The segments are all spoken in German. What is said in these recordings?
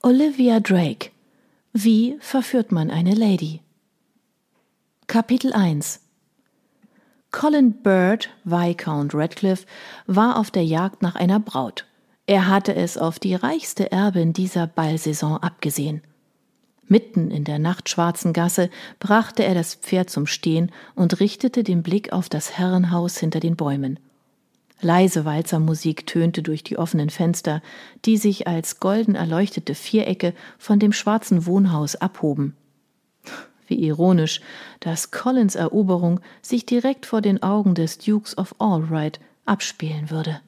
Olivia Drake Wie verführt man eine Lady? Kapitel 1 Colin Bird, Viscount Radcliffe, war auf der Jagd nach einer Braut. Er hatte es auf die reichste Erbin dieser Ballsaison abgesehen. Mitten in der nachtschwarzen Gasse brachte er das Pferd zum Stehen und richtete den Blick auf das Herrenhaus hinter den Bäumen. Leise Walzermusik tönte durch die offenen Fenster, die sich als golden erleuchtete Vierecke von dem schwarzen Wohnhaus abhoben. Wie ironisch, dass Collins Eroberung sich direkt vor den Augen des Dukes of Allright abspielen würde.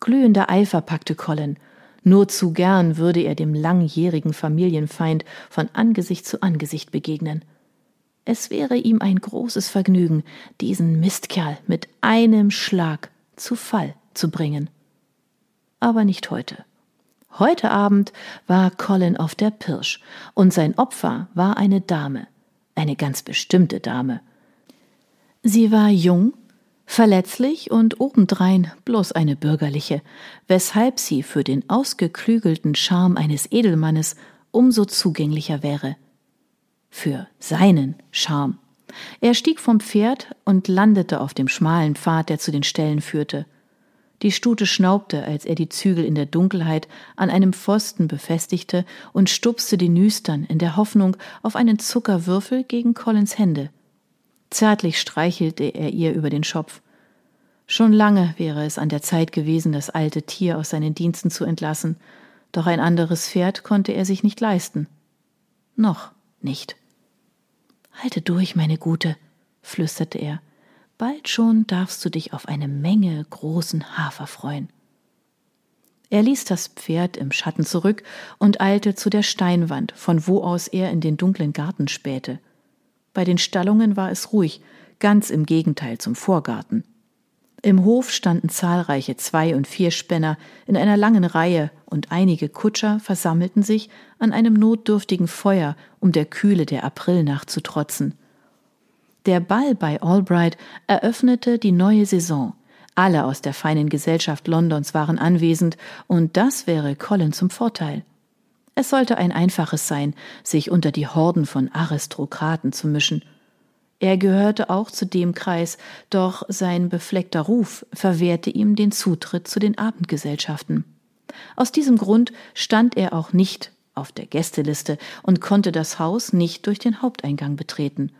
Glühender Eifer packte Colin. Nur zu gern würde er dem langjährigen Familienfeind von Angesicht zu Angesicht begegnen. Es wäre ihm ein großes Vergnügen, diesen Mistkerl mit einem Schlag zu Fall zu bringen. Aber nicht heute. Heute Abend war Colin auf der Pirsch, und sein Opfer war eine Dame, eine ganz bestimmte Dame. Sie war jung, verletzlich und obendrein bloß eine bürgerliche, weshalb sie für den ausgeklügelten Charme eines Edelmannes umso zugänglicher wäre. Für seinen Charme. Er stieg vom Pferd und landete auf dem schmalen Pfad, der zu den Ställen führte. Die Stute schnaubte, als er die Zügel in der Dunkelheit an einem Pfosten befestigte und stupste die Nüstern in der Hoffnung auf einen Zuckerwürfel gegen Collins Hände. Zärtlich streichelte er ihr über den Schopf. Schon lange wäre es an der Zeit gewesen, das alte Tier aus seinen Diensten zu entlassen, doch ein anderes Pferd konnte er sich nicht leisten. Noch nicht. Halte durch, meine Gute, flüsterte er. Bald schon darfst du dich auf eine Menge großen Hafer freuen. Er ließ das Pferd im Schatten zurück und eilte zu der Steinwand, von wo aus er in den dunklen Garten spähte. Bei den Stallungen war es ruhig, ganz im Gegenteil zum Vorgarten. Im Hof standen zahlreiche Zwei- und Vierspänner in einer langen Reihe und einige Kutscher versammelten sich an einem notdürftigen Feuer, um der Kühle der Aprilnacht zu trotzen. Der Ball bei Albright eröffnete die neue Saison. Alle aus der feinen Gesellschaft Londons waren anwesend, und das wäre Colin zum Vorteil. Es sollte ein einfaches sein, sich unter die Horden von Aristokraten zu mischen – er gehörte auch zu dem Kreis, doch sein befleckter Ruf verwehrte ihm den Zutritt zu den Abendgesellschaften. Aus diesem Grund stand er auch nicht auf der Gästeliste und konnte das Haus nicht durch den Haupteingang betreten.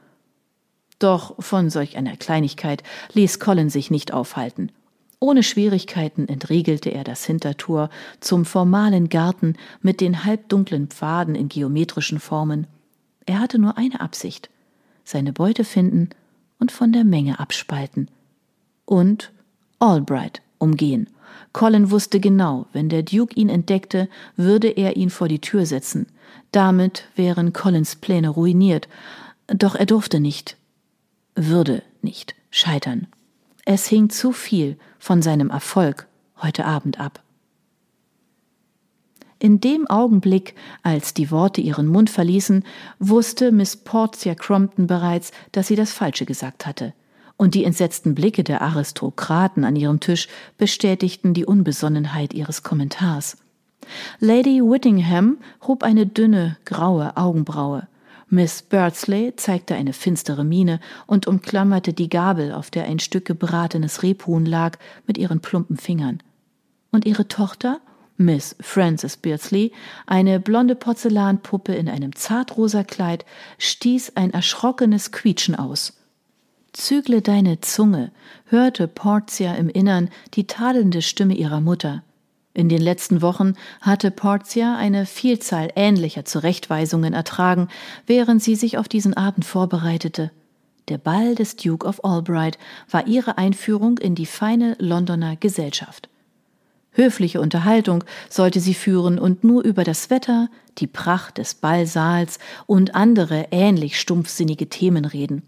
Doch von solch einer Kleinigkeit ließ Colin sich nicht aufhalten. Ohne Schwierigkeiten entriegelte er das Hintertor zum formalen Garten mit den halbdunklen Pfaden in geometrischen Formen. Er hatte nur eine Absicht seine Beute finden und von der Menge abspalten. Und Albright umgehen. Colin wusste genau, wenn der Duke ihn entdeckte, würde er ihn vor die Tür setzen. Damit wären Collins Pläne ruiniert. Doch er durfte nicht, würde nicht scheitern. Es hing zu viel von seinem Erfolg heute Abend ab. In dem Augenblick, als die Worte ihren Mund verließen, wusste Miss Portia Crompton bereits, dass sie das Falsche gesagt hatte. Und die entsetzten Blicke der Aristokraten an ihrem Tisch bestätigten die Unbesonnenheit ihres Kommentars. Lady Whittingham hob eine dünne, graue Augenbraue. Miss Birdsley zeigte eine finstere Miene und umklammerte die Gabel, auf der ein Stück gebratenes Rebhuhn lag, mit ihren plumpen Fingern. Und ihre Tochter Miss Frances Beardsley, eine blonde Porzellanpuppe in einem zartrosa Kleid, stieß ein erschrockenes Quietschen aus. Zügle deine Zunge, hörte Portia im Innern die tadelnde Stimme ihrer Mutter. In den letzten Wochen hatte Portia eine Vielzahl ähnlicher Zurechtweisungen ertragen, während sie sich auf diesen Abend vorbereitete. Der Ball des Duke of Albright war ihre Einführung in die feine Londoner Gesellschaft. Höfliche Unterhaltung sollte sie führen und nur über das Wetter, die Pracht des Ballsaals und andere ähnlich stumpfsinnige Themen reden.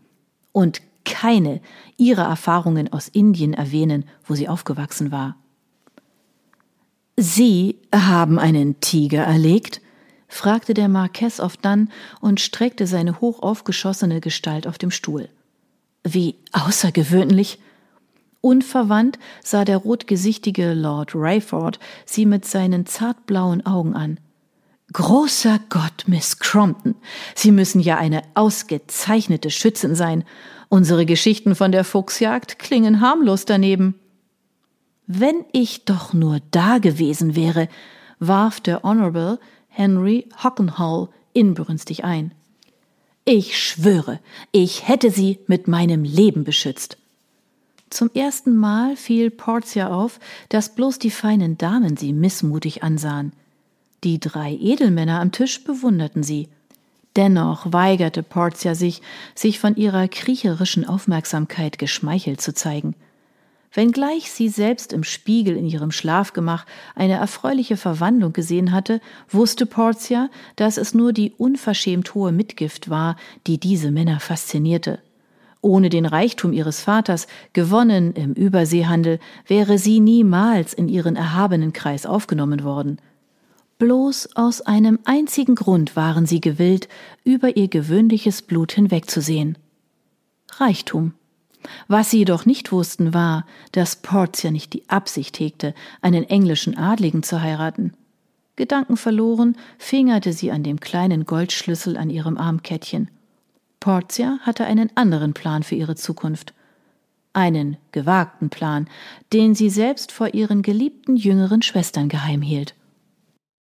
Und keine ihrer Erfahrungen aus Indien erwähnen, wo sie aufgewachsen war. Sie haben einen Tiger erlegt? fragte der Marquess oft dann und streckte seine hoch aufgeschossene Gestalt auf dem Stuhl. Wie außergewöhnlich, Unverwandt sah der rotgesichtige Lord Rayford sie mit seinen zartblauen Augen an. Großer Gott, Miss Crompton, Sie müssen ja eine ausgezeichnete Schützin sein. Unsere Geschichten von der Fuchsjagd klingen harmlos daneben. Wenn ich doch nur da gewesen wäre, warf der Honorable Henry Hockenhall inbrünstig ein. Ich schwöre, ich hätte sie mit meinem Leben beschützt. Zum ersten Mal fiel Portia auf, dass bloß die feinen Damen sie missmutig ansahen. Die drei Edelmänner am Tisch bewunderten sie. Dennoch weigerte Portia sich, sich von ihrer kriecherischen Aufmerksamkeit geschmeichelt zu zeigen. Wenngleich sie selbst im Spiegel in ihrem Schlafgemach eine erfreuliche Verwandlung gesehen hatte, wusste Portia, dass es nur die unverschämt hohe Mitgift war, die diese Männer faszinierte. Ohne den Reichtum ihres Vaters, gewonnen im Überseehandel, wäre sie niemals in ihren erhabenen Kreis aufgenommen worden. Bloß aus einem einzigen Grund waren sie gewillt, über ihr gewöhnliches Blut hinwegzusehen. Reichtum. Was sie jedoch nicht wussten, war, dass Portia nicht die Absicht hegte, einen englischen Adligen zu heiraten. Gedanken verloren, fingerte sie an dem kleinen Goldschlüssel an ihrem Armkettchen. Portia hatte einen anderen Plan für ihre Zukunft. Einen gewagten Plan, den sie selbst vor ihren geliebten jüngeren Schwestern geheim hielt.